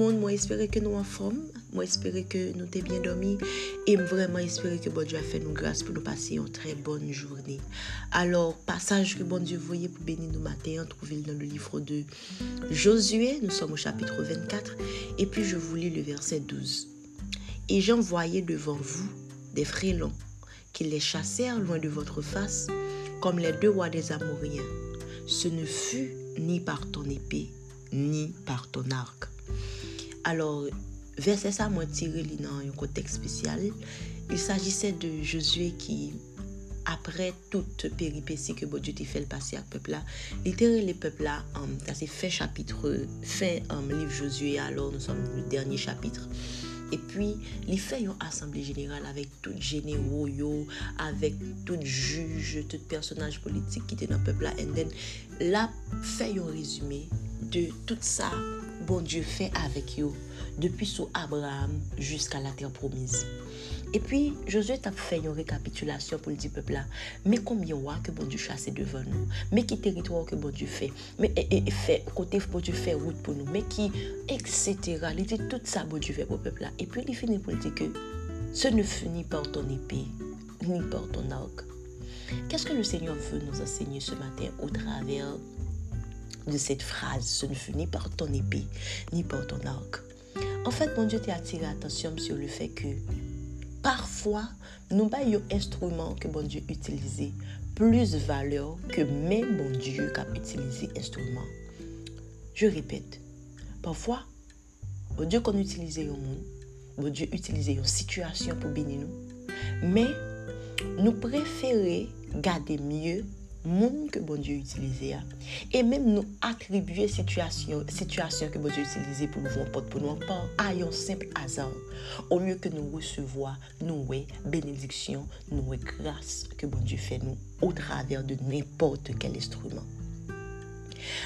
monde, moi espérer que nous en forme, moi espérer que nous t'es bien dormi et vraiment espérer que bon Dieu a fait nous grâce pour nous passer une très bonne journée. Alors, passage que bon Dieu voyait pour bénir nous matin, trouvé dans le livre de Josué, nous sommes au chapitre 24 et puis je vous lis le verset 12. Et j'envoyais devant vous des frélons qui les chassèrent loin de votre face comme les deux rois des Amoriens. Ce ne fut ni par ton épée, ni par ton arc. Alors, verset sa mwen tire li nan yon kotek spesyal. Il sajise de Josue ki apre tout peripeci ke bo Diyot te fel pase ak pepla, li tere le pepla um, kase fe chapitre, fe um, liv Josue, alor nou som le derni chapitre. E pwi, li fè yon asemble general avèk tout jenè wò yo, avèk tout juj, tout personaj politik ki te nan pepla. En den, la fè yon rezume de tout sa bon Dieu fait avec eux, depuis sous Abraham jusqu'à la terre promise. Et puis, Josué t'a fait une récapitulation pour le dire peuple là. Mais combien de que bon Dieu chasse devant nous? Mais qui territoire que bon Dieu fait? Mais et, fait, côté bon Dieu fait route pour nous? Mais qui, etc. Il dit tout ça bon Dieu fait pour le peuple là. Et puis, il finit pour dire que ce ne finit par ton épée, ni par ton arc. Qu'est-ce que le Seigneur veut nous enseigner ce matin au travers de cette phrase Ce ne fut ni par ton épée, ni par ton arc. En fait, mon Dieu t'a attiré l'attention sur le fait que parfois, nous avons un instrument que bon Dieu utilise plus valeur que même bon Dieu qui a utilisé instrument. Je répète, parfois, bon Dieu qu'on utilise au monde, bon Dieu utilise une situation pour bénir nous, mais nous préférons garder mieux monde que bon Dieu utilisait et même nous attribuer situation situation que bon Dieu utilisait pour nous porte pour nous pas à un simple hasard. Au lieu que nous recevoir nous bénédiction nous grâce que bon Dieu fait nous au travers de n'importe quel instrument.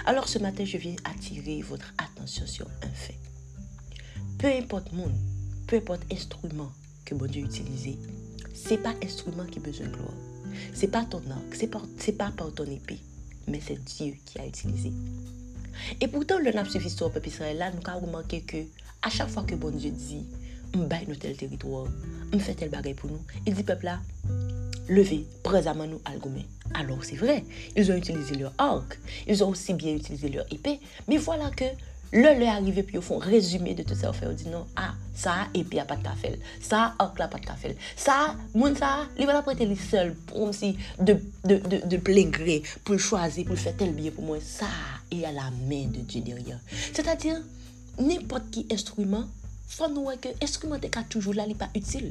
Alors ce matin je viens attirer votre attention sur un fait. Peu importe monde peu importe instrument que bon Dieu utilisait c'est pas instrument a besoin de gloire c'est pas ton arc, c'est pas, pas par ton épée, mais c'est Dieu qui a utilisé. Et pourtant, le n'a suivi sur peuple Israël là, nous avons remarqué que à chaque fois que bon Dieu dit, m'baille nous tel territoire, me fait tel bagaille pour nous, il dit peuple là, levez, présentement nous algomé. Alors c'est vrai, ils ont utilisé leur arc, ils ont aussi bien utilisé leur épée, mais voilà que le leur arrivé puis au fond résumé de tout ça, on dit non, ah, Sa epi a pat ka fel. Sa ak la pat ka fel. Sa moun sa li wala prete li sel pou msi de, de, de, de ple gre pou chwazi pou fè tel biye pou mwen. Sa e a la men de Diyo deryen. Se ta dir, nipot ki instrument, fwa nou wè ke instrumentè ka toujou la li pa util.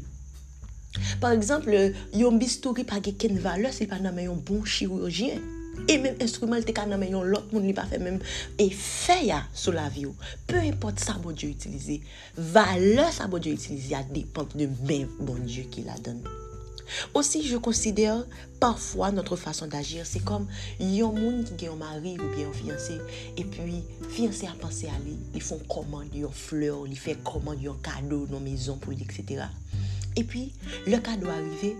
Par exemple, euh, yon bistouri pa ge ken vale se pa nanmen yon bon chirurjien. E menm instrument te ka nan men yon lot moun li pa fe menm. E fe ya sou la vi yo. Pe import sa bon Diyo itilize. Vale sa bon Diyo itilize a depante de men bon Diyo ki la don. Osi je konsidere parfwa notre fason d'agir. Se kom yon moun ki gen yon mari ou gen yon fiyanse. E pi fiyanse a panse a li. Li fon komand yon fleur. Li fe komand yon kado nan mezon pou li etc. E pi le kado arrive.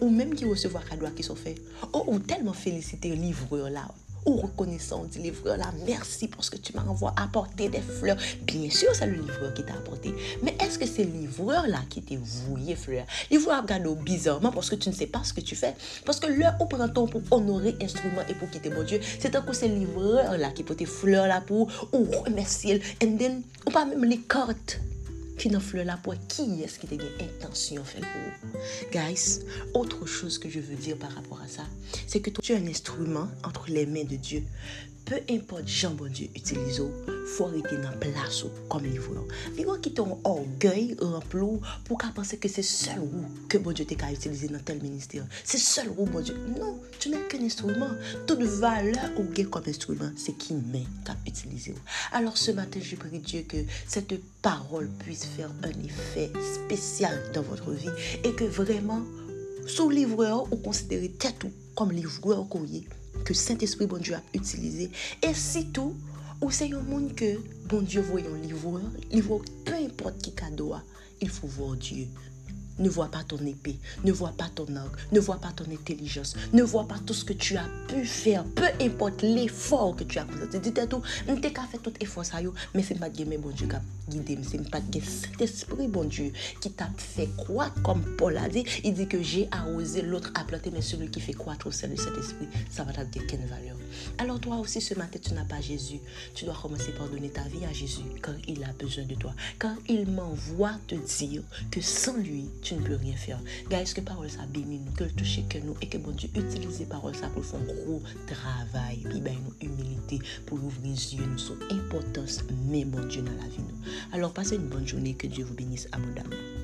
Ou même qui recevoir cadeau qui sont faits. Oh, ou tellement féliciter livreur là. Ou reconnaissant du livreur là, merci parce que tu m'as envoyé apporter des fleurs. Bien sûr, c'est le livreur qui t'a apporté. Mais est-ce que c'est le livreur là qui t'a voué fleurs Il vous regarder bizarrement parce que tu ne sais pas ce que tu fais. Parce que là, on prend temps pour honorer instrument et pour quitter mon Dieu. C'est un coup, c'est livreur là qui porte fleurs là pour ou remercier. Then, ou pas même les cartes ki nan fle la pou e ki es ki te gen intansyon fel pou. Guys, autre chose que je veux dire par rapport à ça, c'est que tu es un instrument entre les mains de Dieu. Peu importe jan bon Dieu utilise ou, faut arrêter dans place comme livreur. Vivre qui ton orgueil rempli pour qu'à penser que c'est seul roue que bon Dieu t'a utilisé dans tel ministère. C'est seul roue bon Dieu. Non, tu n'es qu'un instrument. Toute valeur ou gain comme instrument, c'est qui met qu'à utiliser. Alors ce matin, je prie Dieu que cette parole puisse faire un effet spécial dans votre vie et que vraiment, sous livreur, ou considérez tout comme livreur courrier que Saint-Esprit, bon Dieu, a utilisé. Et surtout, ou c'est un monde que, bon Dieu, voyons livreur, livreur, peu importe qui cadeau, il faut voir Dieu. Ne vois pas ton épée, ne vois pas ton arc, ne vois pas ton intelligence, ne vois pas tout ce que tu as pu faire, peu importe l'effort que tu as fait. Dis-toi tout, tu as fait tout effort, ça, mais c'est pas Dieu, mais bon Dieu, guidé, c'est pas cet esprit, bon Dieu, qui t'a fait croître, comme Paul a dit. Il dit que j'ai arrosé, l'autre a planté, mais celui qui fait croître au sein de cet esprit, ça va t'amener quelle valeur. Alors toi aussi, ce matin, tu n'as pas Jésus. Tu dois commencer par donner ta vie à Jésus quand il a besoin de toi. Quand il m'envoie te dire que sans lui, tu ne peux rien faire. Guys, que parole ça bénit nous, que le touche que nous et que bon Dieu utilise parole ça pour faire gros travail, puis ben nous humilité pour ouvrir les yeux nous son importance, mais bon Dieu dans la vie nous. Alors passez une bonne journée, que Dieu vous bénisse abondamment.